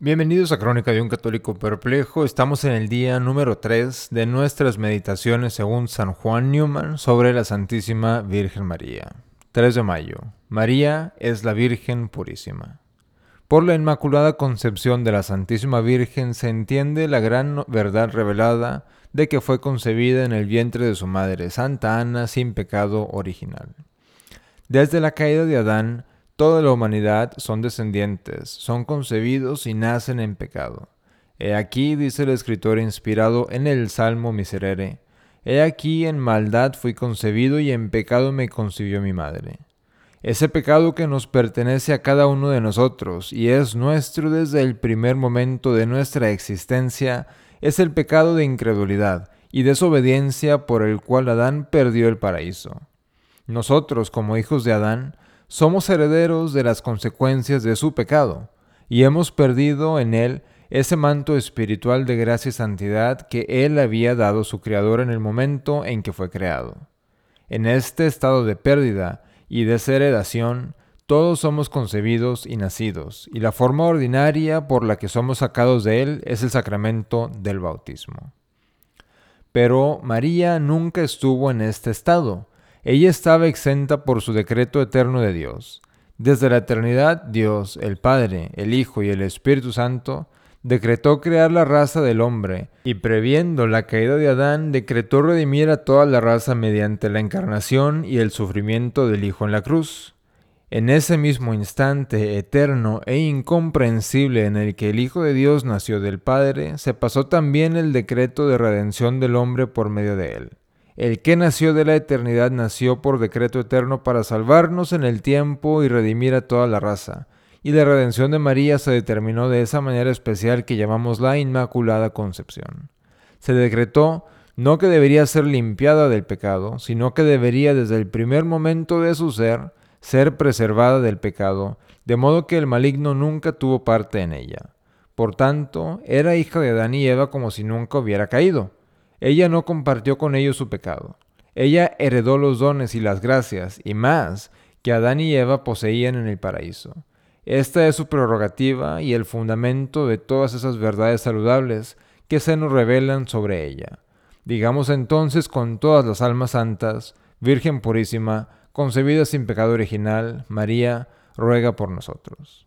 Bienvenidos a Crónica de un Católico Perplejo. Estamos en el día número 3 de nuestras meditaciones según San Juan Newman sobre la Santísima Virgen María. 3 de mayo. María es la Virgen Purísima. Por la Inmaculada Concepción de la Santísima Virgen se entiende la gran verdad revelada de que fue concebida en el vientre de su madre, Santa Ana, sin pecado original. Desde la caída de Adán, Toda la humanidad son descendientes, son concebidos y nacen en pecado. He aquí, dice el escritor inspirado en el Salmo Miserere, He aquí en maldad fui concebido y en pecado me concibió mi madre. Ese pecado que nos pertenece a cada uno de nosotros y es nuestro desde el primer momento de nuestra existencia, es el pecado de incredulidad y desobediencia por el cual Adán perdió el paraíso. Nosotros, como hijos de Adán, somos herederos de las consecuencias de su pecado, y hemos perdido en él ese manto espiritual de gracia y santidad que él había dado su Creador en el momento en que fue creado. En este estado de pérdida y desheredación, todos somos concebidos y nacidos, y la forma ordinaria por la que somos sacados de él es el sacramento del bautismo. Pero María nunca estuvo en este estado, ella estaba exenta por su decreto eterno de Dios. Desde la eternidad, Dios, el Padre, el Hijo y el Espíritu Santo, decretó crear la raza del hombre, y previendo la caída de Adán, decretó redimir a toda la raza mediante la encarnación y el sufrimiento del Hijo en la cruz. En ese mismo instante eterno e incomprensible en el que el Hijo de Dios nació del Padre, se pasó también el decreto de redención del hombre por medio de él. El que nació de la eternidad nació por decreto eterno para salvarnos en el tiempo y redimir a toda la raza. Y la redención de María se determinó de esa manera especial que llamamos la Inmaculada Concepción. Se decretó no que debería ser limpiada del pecado, sino que debería desde el primer momento de su ser ser preservada del pecado, de modo que el maligno nunca tuvo parte en ella. Por tanto, era hija de Adán y Eva como si nunca hubiera caído. Ella no compartió con ellos su pecado. Ella heredó los dones y las gracias, y más, que Adán y Eva poseían en el paraíso. Esta es su prerrogativa y el fundamento de todas esas verdades saludables que se nos revelan sobre ella. Digamos entonces con todas las almas santas, Virgen purísima, concebida sin pecado original, María, ruega por nosotros.